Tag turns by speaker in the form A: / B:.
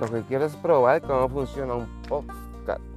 A: lo que quiero es probar cómo funciona un podcast.